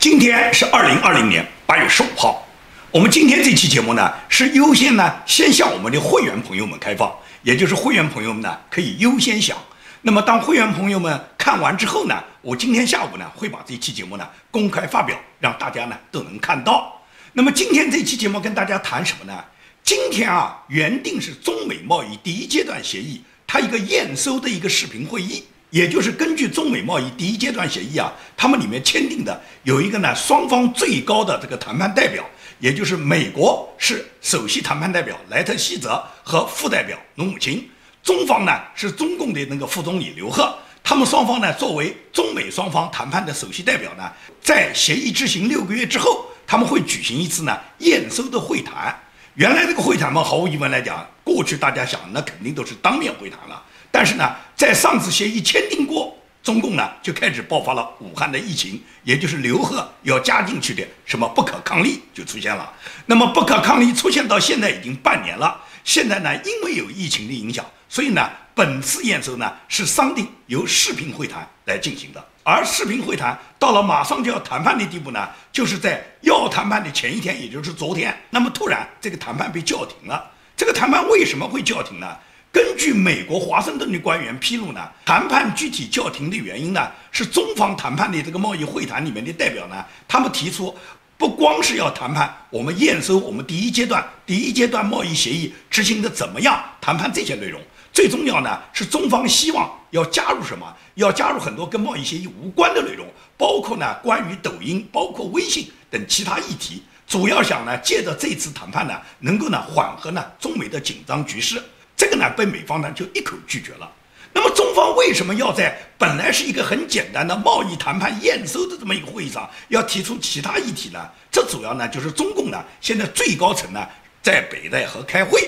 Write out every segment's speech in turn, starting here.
今天是二零二零年八月十五号，我们今天这期节目呢是优先呢先向我们的会员朋友们开放，也就是会员朋友们呢可以优先享。那么当会员朋友们看完之后呢，我今天下午呢会把这期节目呢公开发表，让大家呢都能看到。那么今天这期节目跟大家谈什么呢？今天啊原定是中美贸易第一阶段协议它一个验收的一个视频会议。也就是根据中美贸易第一阶段协议啊，他们里面签订的有一个呢，双方最高的这个谈判代表，也就是美国是首席谈判代表莱特希泽和副代表努姆钦，中方呢是中共的那个副总理刘鹤，他们双方呢作为中美双方谈判的首席代表呢，在协议执行六个月之后，他们会举行一次呢验收的会谈。原来这个会谈嘛，毫无疑问来讲，过去大家想那肯定都是当面会谈了。但是呢，在上次协议签订过，中共呢就开始爆发了武汉的疫情，也就是刘贺要加进去的什么不可抗力就出现了。那么不可抗力出现到现在已经半年了，现在呢因为有疫情的影响，所以呢本次验收呢是商定由视频会谈来进行的。而视频会谈到了马上就要谈判的地步呢，就是在要谈判的前一天，也就是昨天，那么突然这个谈判被叫停了。这个谈判为什么会叫停呢？根据美国华盛顿的官员披露呢，谈判具体叫停的原因呢，是中方谈判的这个贸易会谈里面的代表呢，他们提出，不光是要谈判我们验收我们第一阶段第一阶段贸易协议执行的怎么样，谈判这些内容，最重要呢是中方希望要加入什么，要加入很多跟贸易协议无关的内容，包括呢关于抖音、包括微信等其他议题，主要想呢借着这次谈判呢，能够呢缓和呢中美的紧张局势。这个呢被美方呢就一口拒绝了。那么中方为什么要在本来是一个很简单的贸易谈判验收的这么一个会议上，要提出其他议题呢？这主要呢就是中共呢现在最高层呢在北戴河开会，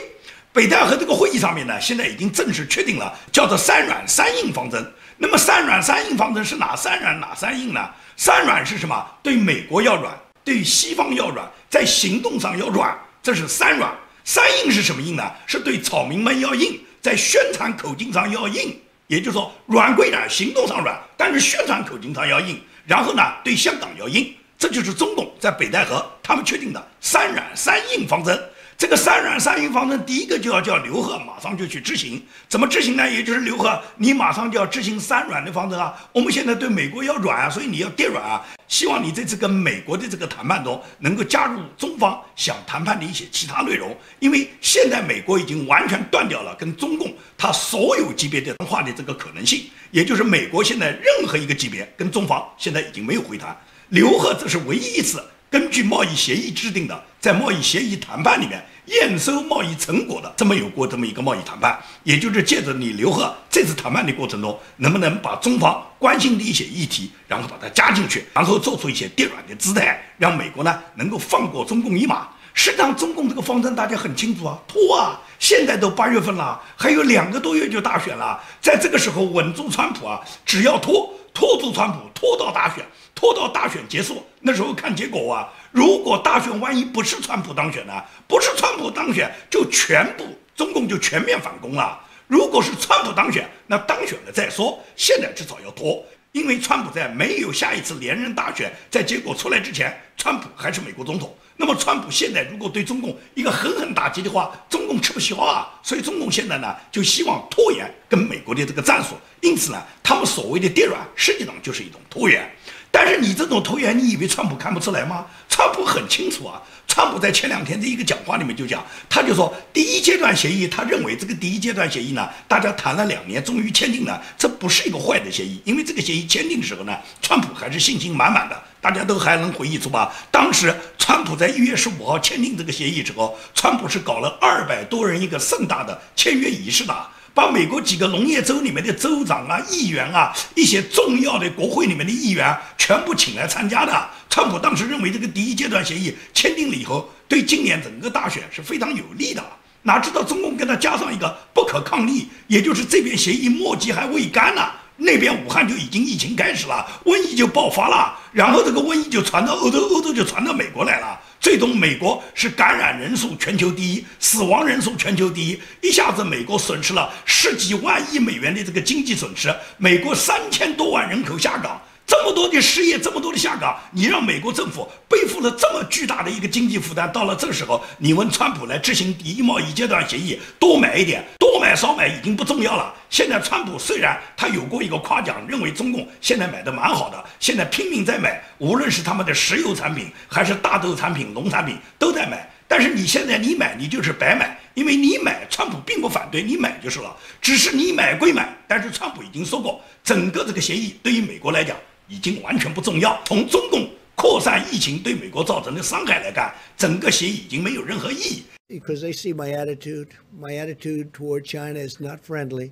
北戴河这个会议上面呢现在已经正式确定了，叫做三软三硬方针。那么三软三硬方针是哪三软哪三硬呢？三软是什么？对美国要软，对西方要软，在行动上要软，这是三软。三硬是什么硬呢？是对草民们要硬，在宣传口径上要硬，也就是说软归软，行动上软，但是宣传口径上要硬。然后呢，对香港要硬，这就是中共在北戴河他们确定的三软三硬方针。这个三软三硬方针，第一个就要叫刘贺马上就去执行。怎么执行呢？也就是刘贺，你马上就要执行三软的方针啊。我们现在对美国要软啊，所以你要跌软啊。希望你这次跟美国的这个谈判中，能够加入中方想谈判的一些其他内容。因为现在美国已经完全断掉了跟中共他所有级别的谈话的这个可能性，也就是美国现在任何一个级别跟中方现在已经没有会谈。刘贺这是唯一一次。根据贸易协议制定的，在贸易协议谈判里面验收贸易成果的这么有过这么一个贸易谈判，也就是借着你刘贺这次谈判的过程中，能不能把中方关心的一些议题，然后把它加进去，然后做出一些跌软的姿态，让美国呢能够放过中共一马。实际上，中共这个方针大家很清楚啊，拖啊，现在都八月份了，还有两个多月就大选了，在这个时候稳住川普啊，只要拖拖住川普，拖到大选。拖到大选结束，那时候看结果啊。如果大选万一不是川普当选呢？不是川普当选，就全部中共就全面反攻了。如果是川普当选，那当选了再说。现在至少要拖，因为川普在没有下一次连任大选，在结果出来之前，川普还是美国总统。那么川普现在如果对中共一个狠狠打击的话，中共吃不消啊。所以中共现在呢，就希望拖延跟美国的这个战术。因此呢，他们所谓的跌软，实际上就是一种拖延。但是你这种拖延，你以为川普看不出来吗？川普很清楚啊。川普在前两天的一个讲话里面就讲，他就说第一阶段协议，他认为这个第一阶段协议呢，大家谈了两年，终于签订了，这不是一个坏的协议，因为这个协议签订的时候呢，川普还是信心满满的。大家都还能回忆出吧？当时川普在一月十五号签订这个协议之后，川普是搞了二百多人一个盛大的签约仪式的。把美国几个农业州里面的州长啊、议员啊、一些重要的国会里面的议员全部请来参加的。川普当时认为这个第一阶段协议签订了以后，对今年整个大选是非常有利的。哪知道中共跟他加上一个不可抗力，也就是这边协议墨迹还未干呢。那边武汉就已经疫情开始了，瘟疫就爆发了，然后这个瘟疫就传到欧洲，欧洲就传到美国来了。最终，美国是感染人数全球第一，死亡人数全球第一，一下子美国损失了十几万亿美元的这个经济损失。美国三千多万人口下岗，这么多的失业，这么多的下岗，你让美国政府背负了这么巨大的一个经济负担，到了这个时候，你问川普来执行第一贸易阶段协议，多买一点，多买少买已经不重要了。现在川普虽然他有过一个夸奖，认为中共现在买的蛮好的，现在拼命在买，无论是他们的石油产品，还是大豆产品、农产品都在买。但是你现在你买你就是白买，因为你买，川普并不反对你买就是了，只是你买归买，但是川普已经说过，整个这个协议对于美国来讲已经完全不重要。从中共扩散疫情对美国造成的伤害来看，整个协议已经没有任何意义。Because they see my attitude, my attitude toward China is not friendly,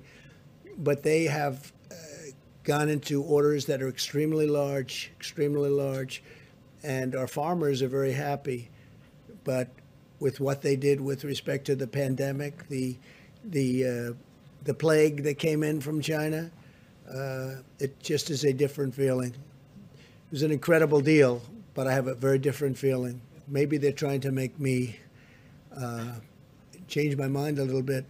but they have gone into orders that are extremely large, extremely large, and our farmers are very happy, but with what they did with respect to the pandemic, the the uh, the plague that came in from China. Uh, it just is a different feeling. It was an incredible deal, but I have a very different feeling. Maybe they're trying to make me uh, change my mind a little bit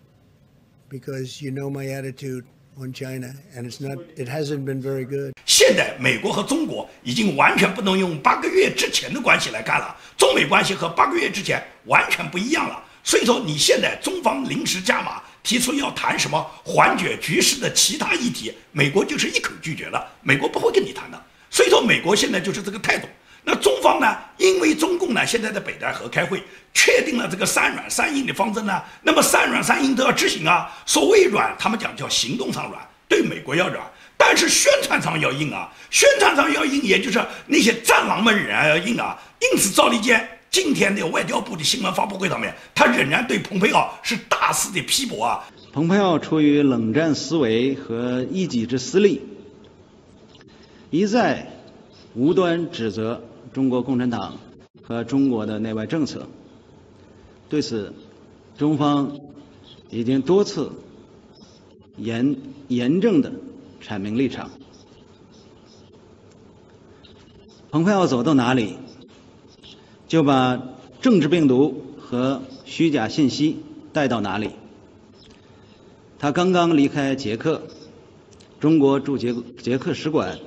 because you know my attitude on China, and it's not. It hasn't been very good. 现在美国和中国已经完全不能用八个月之前的关系来看了，中美关系和八个月之前完全不一样了。所以说，你现在中方临时加码， 提出要谈什么缓解局势的其他议题，美国就是一口拒绝了，美国不会跟你谈的。所以说，美国现在就是这个态度。那中方呢？因为中共呢现在在北戴河开会，确定了这个三软三硬的方针呢，那么三软三硬都要执行啊。所谓软，他们讲叫行动上软，对美国要软，但是宣传上要硬啊。宣传上要硬，也就是那些战狼们仍然要硬啊。因此，赵立坚今天的外交部的新闻发布会上面，他仍然对蓬佩奥是大肆的批驳啊。蓬佩奥出于冷战思维和一己之私利，一再无端指责。中国共产党和中国的内外政策，对此，中方已经多次严严正的阐明立场。蓬佩奥走到哪里，就把政治病毒和虚假信息带到哪里。他刚刚离开捷克，中国驻捷捷克使馆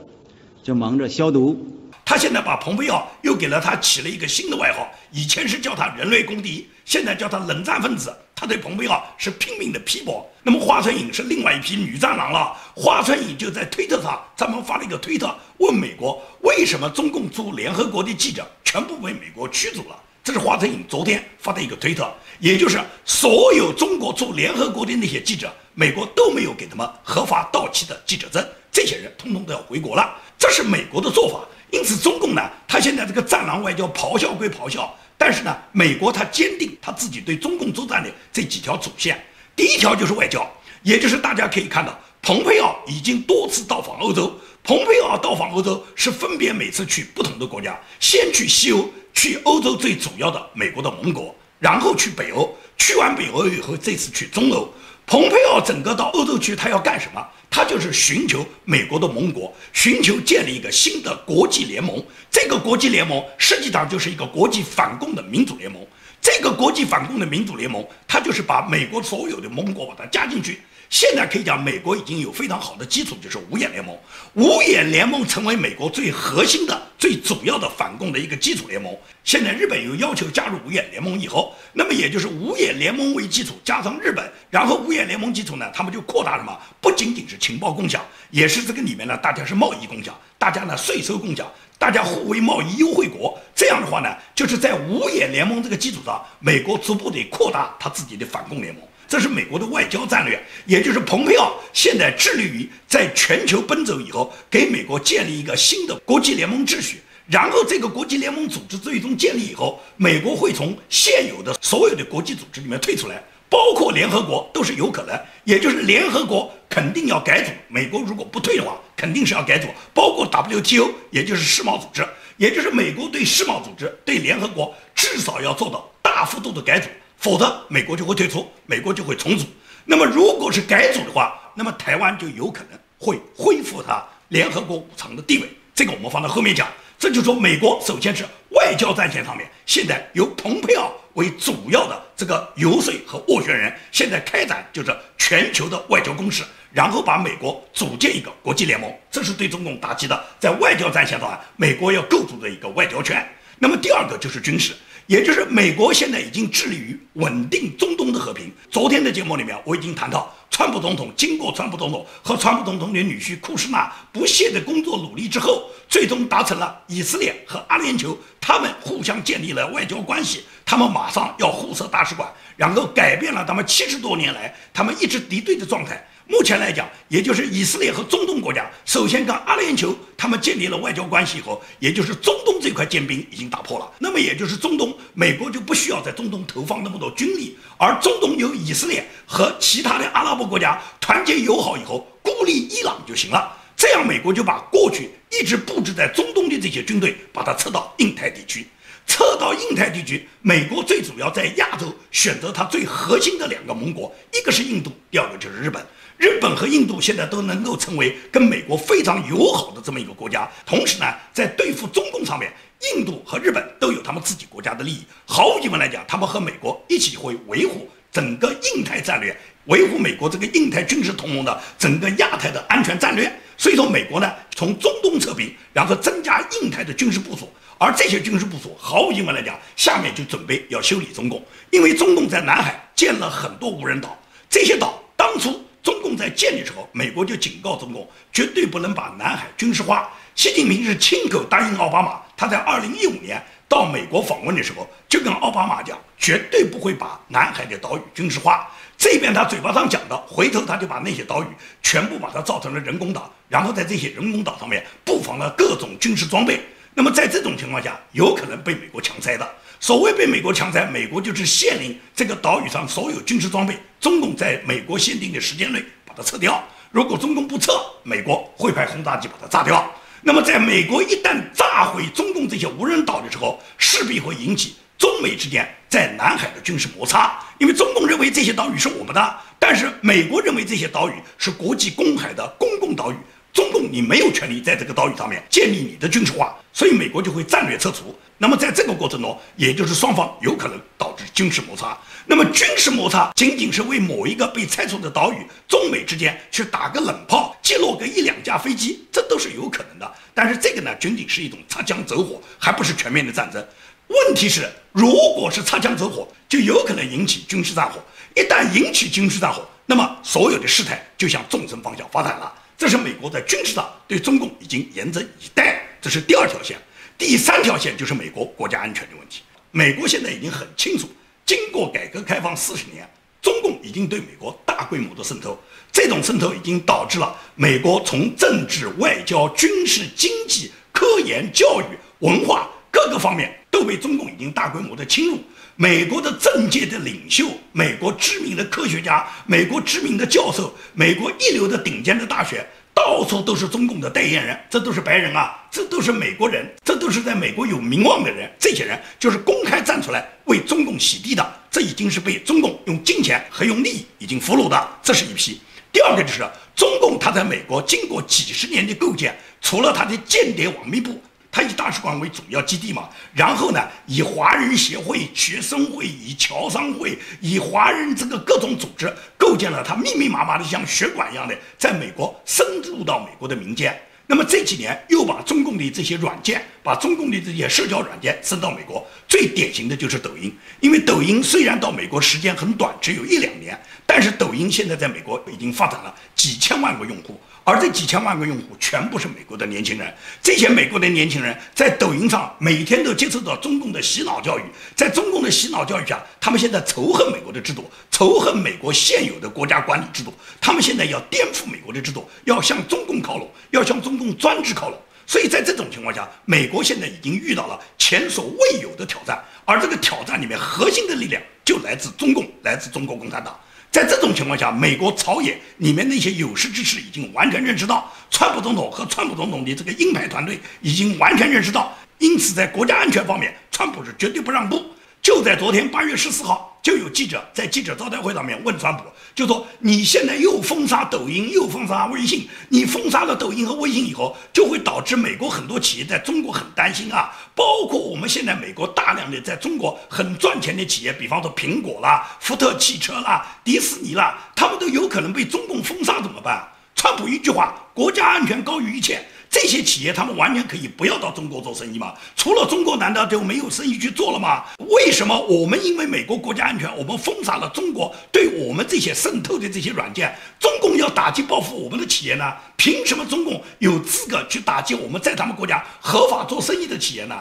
就忙着消毒。他现在把蓬佩奥又给了他起了一个新的外号，以前是叫他人类公敌，现在叫他冷战分子。他对蓬佩奥是拼命的批驳。那么华春莹是另外一批女战狼了。华春莹就在推特上专门发了一个推特，问美国为什么中共驻联合国的记者全部被美国驱逐了？这是华春莹昨天发的一个推特，也就是所有中国驻联合国的那些记者，美国都没有给他们合法到期的记者证，这些人通通都要回国了。这是美国的做法。因此，中共呢，他现在这个战狼外交咆哮归咆哮，但是呢，美国他坚定他自己对中共作战的这几条主线。第一条就是外交，也就是大家可以看到，蓬佩奥已经多次到访欧洲。蓬佩奥到访欧洲是分别每次去不同的国家，先去西欧，去欧洲最主要的美国的盟国，然后去北欧，去完北欧以后，这次去中欧。蓬佩奥整个到欧洲去，他要干什么？他就是寻求美国的盟国，寻求建立一个新的国际联盟。这个国际联盟实际上就是一个国际反共的民主联盟。这个国际反共的民主联盟，它就是把美国所有的盟国把它加进去。现在可以讲，美国已经有非常好的基础，就是五眼联盟。五眼联盟成为美国最核心的、最主要的反共的一个基础联盟。现在日本又要求加入五眼联盟以后，那么也就是五眼联盟为基础，加上日本，然后五眼联盟基础呢，他们就扩大什么，不仅仅是情报共享，也是这个里面呢，大家是贸易共享，大家呢税收共享，大家互为贸易优惠国。这样的话呢，就是在五眼联盟这个基础上，美国逐步的扩大他自己的反共联盟。这是美国的外交战略，也就是蓬佩奥现在致力于在全球奔走以后，给美国建立一个新的国际联盟秩序。然后这个国际联盟组织最终建立以后，美国会从现有的所有的国际组织里面退出来，包括联合国都是有可能。也就是联合国肯定要改组，美国如果不退的话，肯定是要改组，包括 WTO，也就是世贸组织，也就是美国对世贸组织、对联合国至少要做到大幅度的改组。否则，美国就会退出，美国就会重组。那么，如果是改组的话，那么台湾就有可能会恢复它联合国五常的地位。这个我们放到后面讲。这就说，美国首先是外交战线上面，现在由蓬佩奥为主要的这个游说和斡旋人，现在开展就是全球的外交攻势。然后把美国组建一个国际联盟，这是对中共打击的，在外交战线上，美国要构筑的一个外交圈。那么第二个就是军事。也就是美国现在已经致力于稳定中东的和平。昨天的节目里面，我已经谈到，川普总统经过川普总统和川普总统的女婿库什纳不懈的工作努力之后，最终达成了以色列和阿联酋他们互相建立了外交关系，他们马上要互设大使馆，然后改变了他们七十多年来他们一直敌对的状态。目前来讲，也就是以色列和中东国家首先跟阿联酋他们建立了外交关系以后，也就是中东这块坚冰已经打破了。那么也就是中东，美国就不需要在中东投放那么多军力，而中东由以色列和其他的阿拉伯国家团结友好以后，孤立伊朗就行了。这样，美国就把过去一直布置在中东的这些军队，把它撤到印太地区。撤到印太地区，美国最主要在亚洲选择它最核心的两个盟国，一个是印度，第二个就是日本。日本和印度现在都能够成为跟美国非常友好的这么一个国家，同时呢，在对付中共上面，印度和日本都有他们自己国家的利益。毫无疑问来讲，他们和美国一起会维护整个印太战略，维护美国这个印太军事同盟的整个亚太的安全战略。所以说，美国呢从中东撤兵，然后增加印太的军事部署，而这些军事部署毫无疑问来讲，下面就准备要修理中共，因为中共在南海建了很多无人岛，这些岛当初。中共在建的时候，美国就警告中共，绝对不能把南海军事化。习近平是亲口答应奥巴马，他在二零一五年到美国访问的时候，就跟奥巴马讲，绝对不会把南海的岛屿军事化。这边他嘴巴上讲的，回头他就把那些岛屿全部把它造成了人工岛，然后在这些人工岛上面布防了各种军事装备。那么在这种情况下，有可能被美国强拆的。所谓被美国强拆，美国就是限令这个岛屿上所有军事装备，中共在美国限定的时间内把它撤掉。如果中共不撤，美国会派轰炸机把它炸掉。那么，在美国一旦炸毁中共这些无人岛的时候，势必会引起中美之间在南海的军事摩擦。因为中共认为这些岛屿是我们的，但是美国认为这些岛屿是国际公海的公共岛屿。中共，你没有权利在这个岛屿上面建立你的军事化，所以美国就会战略撤除。那么在这个过程中，也就是双方有可能导致军事摩擦。那么军事摩擦仅仅是为某一个被拆除的岛屿，中美之间去打个冷炮，击落个一两架飞机，这都是有可能的。但是这个呢，仅仅是一种擦枪走火，还不是全面的战争。问题是，如果是擦枪走火，就有可能引起军事战火。一旦引起军事战火，那么所有的事态就向纵深方向发展了。这是美国在军事上对中共已经严阵以待，这是第二条线。第三条线就是美国国家安全的问题。美国现在已经很清楚，经过改革开放四十年，中共已经对美国大规模的渗透，这种渗透已经导致了美国从政治、外交、军事、经济、科研、教育、文化各个方面都被中共已经大规模的侵入。美国的政界的领袖、美国知名的科学家、美国知名的教授、美国一流的顶尖的大学，到处都是中共的代言人，这都是白人啊，这都是美国人，这都是在美国有名望的人。这些人就是公开站出来为中共洗地的，这已经是被中共用金钱和用利益已经俘虏的，这是一批。第二个就是中共，他在美国经过几十年的构建，除了他的间谍网密部。他以大使馆为主要基地嘛，然后呢，以华人协会、学生会、以侨商会、以华人这个各种组织，构建了他密密麻麻的像血管一样的，在美国深入到美国的民间。那么这几年又把中共的这些软件，把中共的这些社交软件升到美国，最典型的就是抖音。因为抖音虽然到美国时间很短，只有一两年，但是抖音现在在美国已经发展了几千万个用户。而这几千万个用户全部是美国的年轻人，这些美国的年轻人在抖音上每天都接受到中共的洗脑教育，在中共的洗脑教育下，他们现在仇恨美国的制度，仇恨美国现有的国家管理制度，他们现在要颠覆美国的制度，要向中共靠拢，要向中共专制靠拢。所以在这种情况下，美国现在已经遇到了前所未有的挑战，而这个挑战里面核心的力量就来自中共，来自中国共产党。在这种情况下，美国朝野里面那些有识之士已经完全认识到，川普总统和川普总统的这个鹰派团队已经完全认识到，因此在国家安全方面，川普是绝对不让步。就在昨天八月十四号，就有记者在记者招待会上面问川普，就说你现在又封杀抖音，又封杀微信，你封杀了抖音和微信以后，就会导致美国很多企业在中国很担心啊，包括我们现在美国大量的在中国很赚钱的企业，比方说苹果啦、福特汽车啦、迪士尼啦，他们都有可能被中共封杀，怎么办？川普一句话，国家安全高于一切。这些企业他们完全可以不要到中国做生意嘛？除了中国，难道就没有生意去做了吗？为什么我们因为美国国家安全，我们封杀了中国对我们这些渗透的这些软件？中共要打击报复我们的企业呢？凭什么中共有资格去打击我们在他们国家合法做生意的企业呢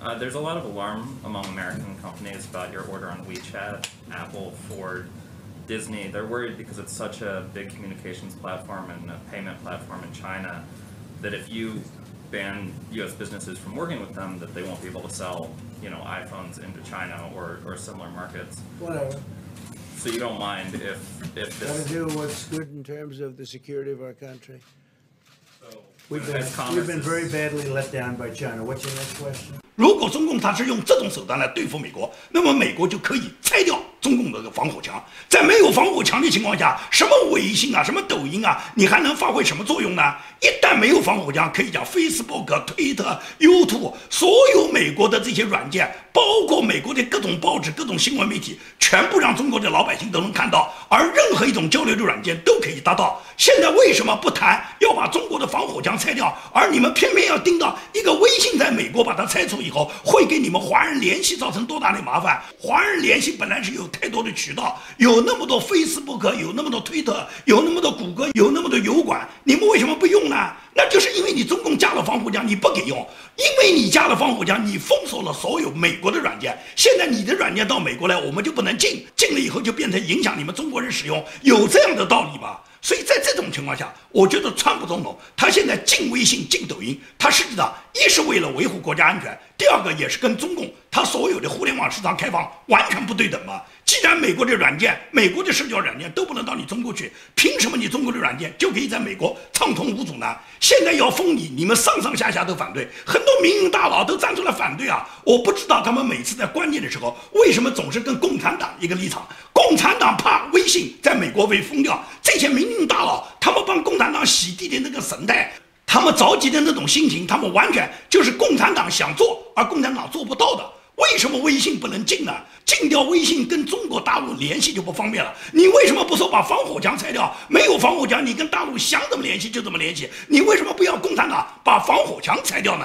？Uh, there's a lot of alarm among American companies about your order on WeChat, Apple, Ford, Disney. They're worried because it's such a big communications platform and a payment platform in China. That if you ban U.S. businesses from working with them, that they won't be able to sell, you know, iPhones into China or, or similar markets. Whatever. So you don't mind if if this. Gotta do what's good in terms of the security of our country. So, We've been, we've been very badly let down by China. What's your next question? 如果中共他是用这种手段来对付美国，那么美国就可以拆掉中共的这个防火墙。在没有防火墙的情况下，什么微信啊，什么抖音啊，你还能发挥什么作用呢？一旦没有防火墙，可以讲 Facebook、Twitter、YouTube，所有美国的这些软件，包括美国的各种报纸、各种新闻媒体，全部让中国的老百姓都能看到，而任何一种交流的软件都可以达到。现在为什么不谈要把中国的防火墙拆掉，而你们偏偏要盯到一个微信在美国把它拆除以后，会给你们华人联系造成多大的麻烦？华人联系本来是有太多的渠道，有那么多 Facebook，有那么多推特，有那么多谷歌，有那么多油管，你们为什么不用呢？那就是因为你中共加了防火墙，你不给用，因为你加了防火墙，你封锁了所有美国的软件。现在你的软件到美国来，我们就不能进，进了以后就变成影响你们中国人使用，有这样的道理吗？所以在这种情况下，我觉得川普总统他现在禁微信、禁抖音，他实际上一是为了维护国家安全，第二个也是跟中共他所有的互联网市场开放完全不对等嘛。既然美国的软件、美国的社交软件都不能到你中国去，凭什么你中国的软件就可以在美国畅通无阻呢？现在要封你，你们上上下下都反对，很多民营大佬都站出来反对啊！我不知道他们每次在关键的时候为什么总是跟共产党一个立场。共产党怕微信在美国被封掉，这些民营大佬他们帮共产党洗地的那个神态，他们着急的那种心情，他们完全就是共产党想做而共产党做不到的。为什么微信不能禁呢？禁掉微信跟中国大陆联系就不方便了。你为什么不说把防火墙拆掉？没有防火墙，你跟大陆想怎么联系就怎么联系。你为什么不要共产党把防火墙拆掉呢？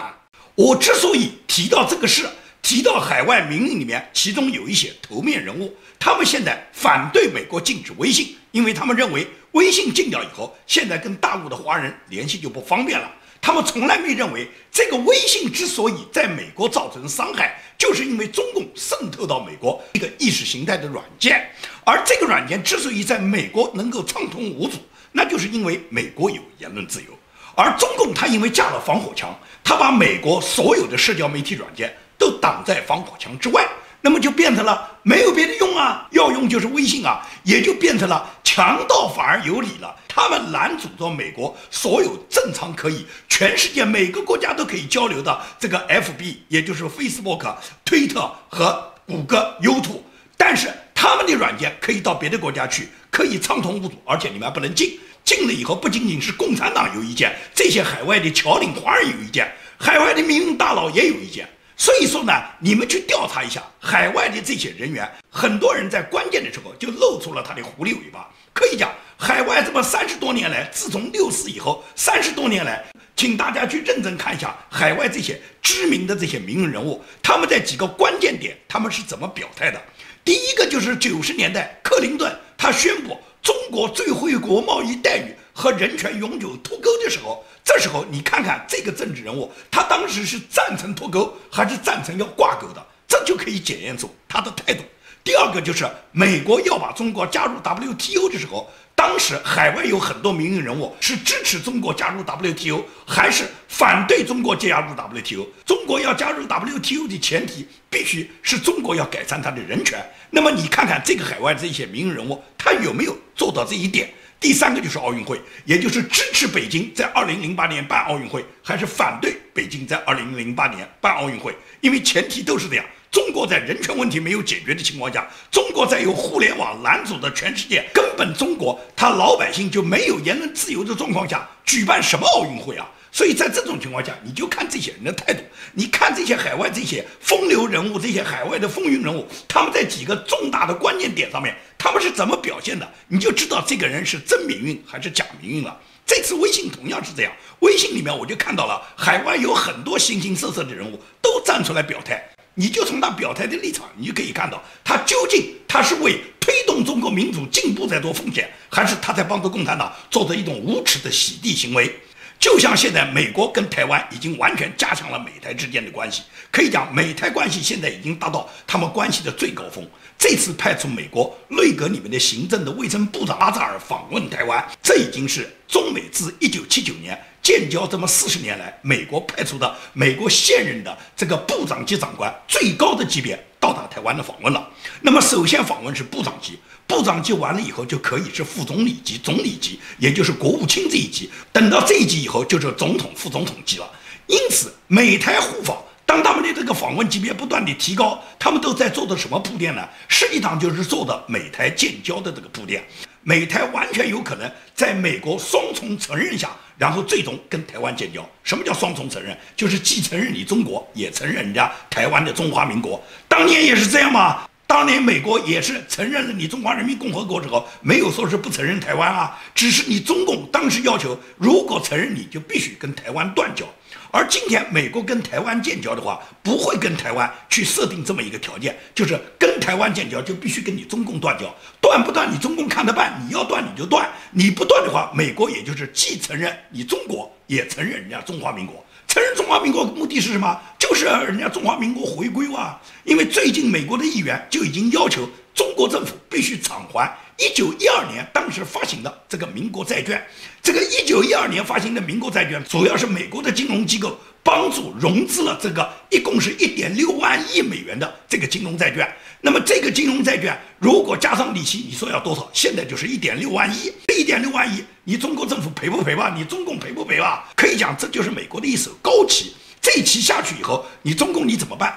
我之所以提到这个事，提到海外民营里面，其中有一些头面人物，他们现在反对美国禁止微信，因为他们认为微信禁掉以后，现在跟大陆的华人联系就不方便了。他们从来没认为这个微信之所以在美国造成伤害，就是因为中共渗透到美国一个意识形态的软件，而这个软件之所以在美国能够畅通无阻，那就是因为美国有言论自由，而中共他因为架了防火墙，他把美国所有的社交媒体软件都挡在防火墙之外。那么就变成了没有别的用啊，要用就是微信啊，也就变成了强盗反而有理了。他们拦阻着美国所有正常可以全世界每个国家都可以交流的这个 FB，也就是 Facebook、推特和谷歌、YouTube，但是他们的软件可以到别的国家去，可以畅通无阻，而且你们还不能进。进了以后，不仅仅是共产党有意见，这些海外的侨领华人有意见，海外的民营大佬也有意见。所以说呢，你们去调查一下海外的这些人员，很多人在关键的时候就露出了他的狐狸尾巴。可以讲，海外这么三十多年来，自从六四以后，三十多年来，请大家去认真看一下海外这些知名的这些名人人物，他们在几个关键点他们是怎么表态的。第一个就是九十年代，克林顿他宣布中国最惠国贸易待遇和人权永久脱钩的时候。这时候你看看这个政治人物，他当时是赞成脱钩还是赞成要挂钩的，这就可以检验出他的态度。第二个就是美国要把中国加入 WTO 的时候，当时海外有很多民营人物是支持中国加入 WTO，还是反对中国加入 WTO？中国要加入 WTO 的前提必须是中国要改善他的人权。那么你看看这个海外这些民营人物，他有没有做到这一点？第三个就是奥运会，也就是支持北京在二零零八年办奥运会，还是反对北京在二零零八年办奥运会？因为前提都是这样，中国在人权问题没有解决的情况下，中国在有互联网拦阻的全世界，根本中国他老百姓就没有言论自由的状况下，举办什么奥运会啊？所以在这种情况下，你就看这些人的态度，你看这些海外这些风流人物，这些海外的风云人物，他们在几个重大的关键点上面，他们是怎么表现的，你就知道这个人是真命运还是假命运了。这次微信同样是这样，微信里面我就看到了海外有很多形形色色的人物都站出来表态，你就从他表态的立场，你就可以看到他究竟他是为推动中国民主进步在做奉献，还是他在帮助共产党做着一种无耻的洗地行为。就像现在美国跟台湾已经完全加强了美台之间的关系，可以讲美台关系现在已经达到他们关系的最高峰。这次派出美国内阁里面的行政的卫生部长阿扎尔访问台湾，这已经是中美自一九七九年建交这么四十年来，美国派出的美国现任的这个部长级长官最高的级别到达台湾的访问了。那么首先访问是部长级。部长级完了以后，就可以是副总理级、总理级，也就是国务卿这一级。等到这一级以后，就是总统、副总统级了。因此，美台互访，当他们的这个访问级别不断的提高，他们都在做的什么铺垫呢？实际上就是做的美台建交的这个铺垫。美台完全有可能在美国双重承认下，然后最终跟台湾建交。什么叫双重承认？就是既承认你中国，也承认人家台湾的中华民国。当年也是这样吗？当年美国也是承认了你中华人民共和国之后，没有说是不承认台湾啊，只是你中共当时要求，如果承认你就必须跟台湾断交。而今天美国跟台湾建交的话，不会跟台湾去设定这么一个条件，就是跟台湾建交就必须跟你中共断交，断不断你中共看着办，你要断你就断，你不断的话，美国也就是既承认你中国，也承认人家中华民国。承认中华民国目的是什么？就是人家中华民国回归哇！因为最近美国的议员就已经要求中国政府必须偿还一九一二年当时发行的这个民国债券。这个一九一二年发行的民国债券，主要是美国的金融机构帮助融资了这个一共是一点六万亿美元的这个金融债券。那么这个金融债券如果加上利息，你说要多少？现在就是一点六万亿。一点六万亿，你中国政府赔不赔吧？你中共赔不赔吧？可以讲，这就是美国的一手高棋。这一棋下去以后，你中共你怎么办？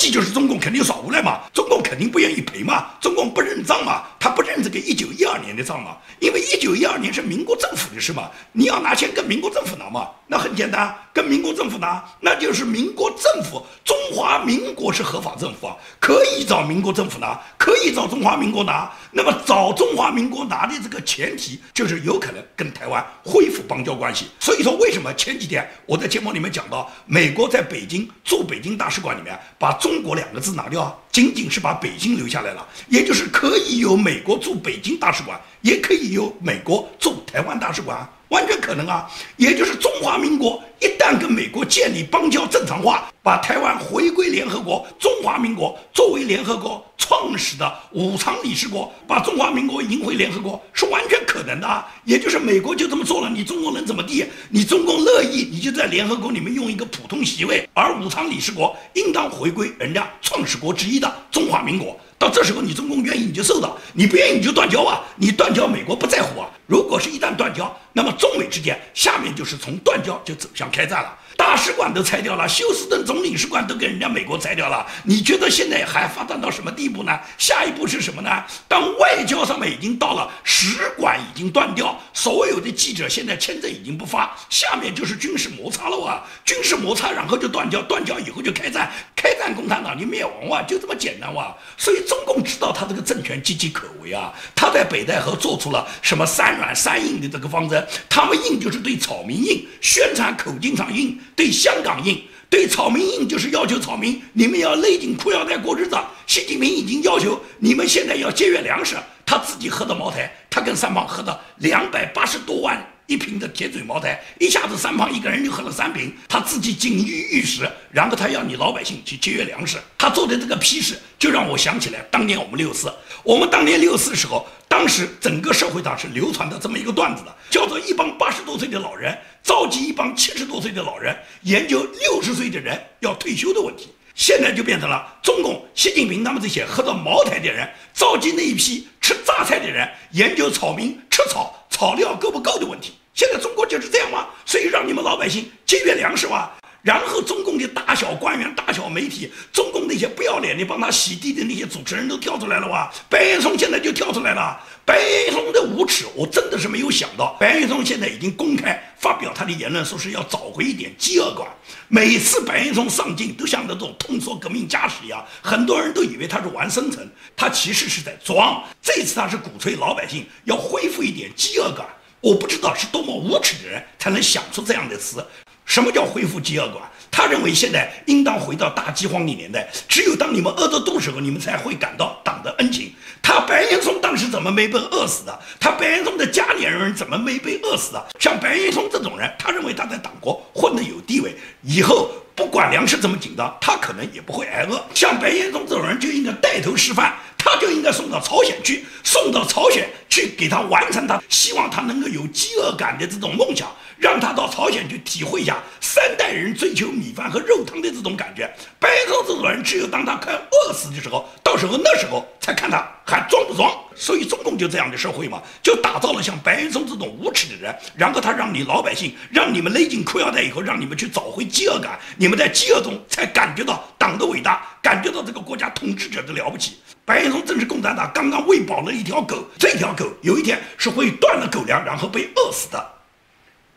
估计就是中共肯定耍无赖嘛，中共肯定不愿意赔嘛，中共不认账嘛，他不认这个一九一二年的账嘛，因为一九一二年是民国政府的事嘛，你要拿钱跟民国政府拿嘛，那很简单，跟民国政府拿，那就是民国政府，中华民国是合法政府啊，可以找民国政府拿，可以找中华民国拿，那么找中华民国拿的这个前提就是有可能跟台湾恢复邦交关系，所以说为什么前几天我在节目里面讲到，美国在北京驻北京大使馆里面把。中中国两个字拿掉啊，仅仅是把北京留下来了，也就是可以有美国驻北京大使馆，也可以有美国驻台湾大使馆。完全可能啊，也就是中华民国一旦跟美国建立邦交正常化，把台湾回归联合国，中华民国作为联合国创始的五常理事国，把中华民国迎回联合国是完全可能的啊。也就是美国就这么做了，你中国能怎么地？你中共乐意，你就在联合国里面用一个普通席位，而五常理事国应当回归人家创始国之一的中华民国。到这时候，你中共愿意你就受到，你不愿意你就断交啊！你断交，美国不在乎啊。如果是一旦断交，那么中美之间下面就是从断交就走向开战了。大使馆都拆掉了，休斯顿总领事馆都给人家美国拆掉了。你觉得现在还发展到什么地步呢？下一步是什么呢？当外交上面已经到了使馆已经断掉，所有的记者现在签证已经不发，下面就是军事摩擦了哇！军事摩擦，然后就断交，断交以后就开战，开战共产党就灭亡哇，就这么简单哇！所以中共知道他这个政权岌岌可危啊，他在北戴河做出了什么三软三硬的这个方针，他们硬就是对草民硬，宣传口径上硬。对香港硬，对草民硬，就是要求草民你们要勒紧裤腰带过日子。习近平已经要求你们现在要节约粮食，他自己喝的茅台，他跟三胖喝的两百八十多万一瓶的铁嘴茅台，一下子三胖一个人就喝了三瓶，他自己锦衣玉食，然后他要你老百姓去节约粮食，他做的这个批示就让我想起来当年我们六四，我们当年六四时候。当时整个社会上是流传的这么一个段子的，叫做一帮八十多岁的老人召集一帮七十多岁的老人研究六十岁的人要退休的问题。现在就变成了中共习近平他们这些喝着茅台的人召集那一批吃榨菜的人研究草民吃草草料够不够的问题。现在中国就是这样吗？所以让你们老百姓节约粮食吗？然后中共的大小官员、大小媒体，中共那些不要脸的帮他洗地的那些主持人都跳出来了哇！白岩松现在就跳出来了，白岩松的无耻，我真的是没有想到，白岩松现在已经公开发表他的言论，说是要找回一点饥饿感。每次白岩松上镜都像那种痛说革命家史一样，很多人都以为他是玩生存，他其实是在装。这次他是鼓吹老百姓要恢复一点饥饿感，我不知道是多么无耻的人才能想出这样的词。什么叫恢复饥饿感？他认为现在应当回到大饥荒的年代，只有当你们饿得肚时候，你们才会感到党的恩情。他白岩松当时怎么没被饿死的？他白岩松的家里人怎么没被饿死的？像白岩松这种人，他认为他在党国混得有地位，以后不管粮食怎么紧张，他可能也不会挨饿。像白岩松这种人就应该带头示范。他就应该送到朝鲜去，送到朝鲜去，给他完成他希望他能够有饥饿感的这种梦想，让他到朝鲜去体会一下三代人追求米饭和肉汤的这种感觉。白松这种人，只有当他快饿死的时候，到时候那时候才看他还装不装。所以中共就这样的社会嘛，就打造了像白岩松这种无耻的人，然后他让你老百姓，让你们勒紧裤腰带以后，让你们去找回饥饿感，你们在饥饿中才感觉到党的伟大，感觉到这个国家统治者的了不起。白岩松正是共产党刚刚喂饱了一条狗，这条狗有一天是会断了狗粮，然后被饿死的。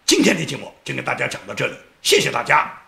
今天的节目就给大家讲到这里，谢谢大家。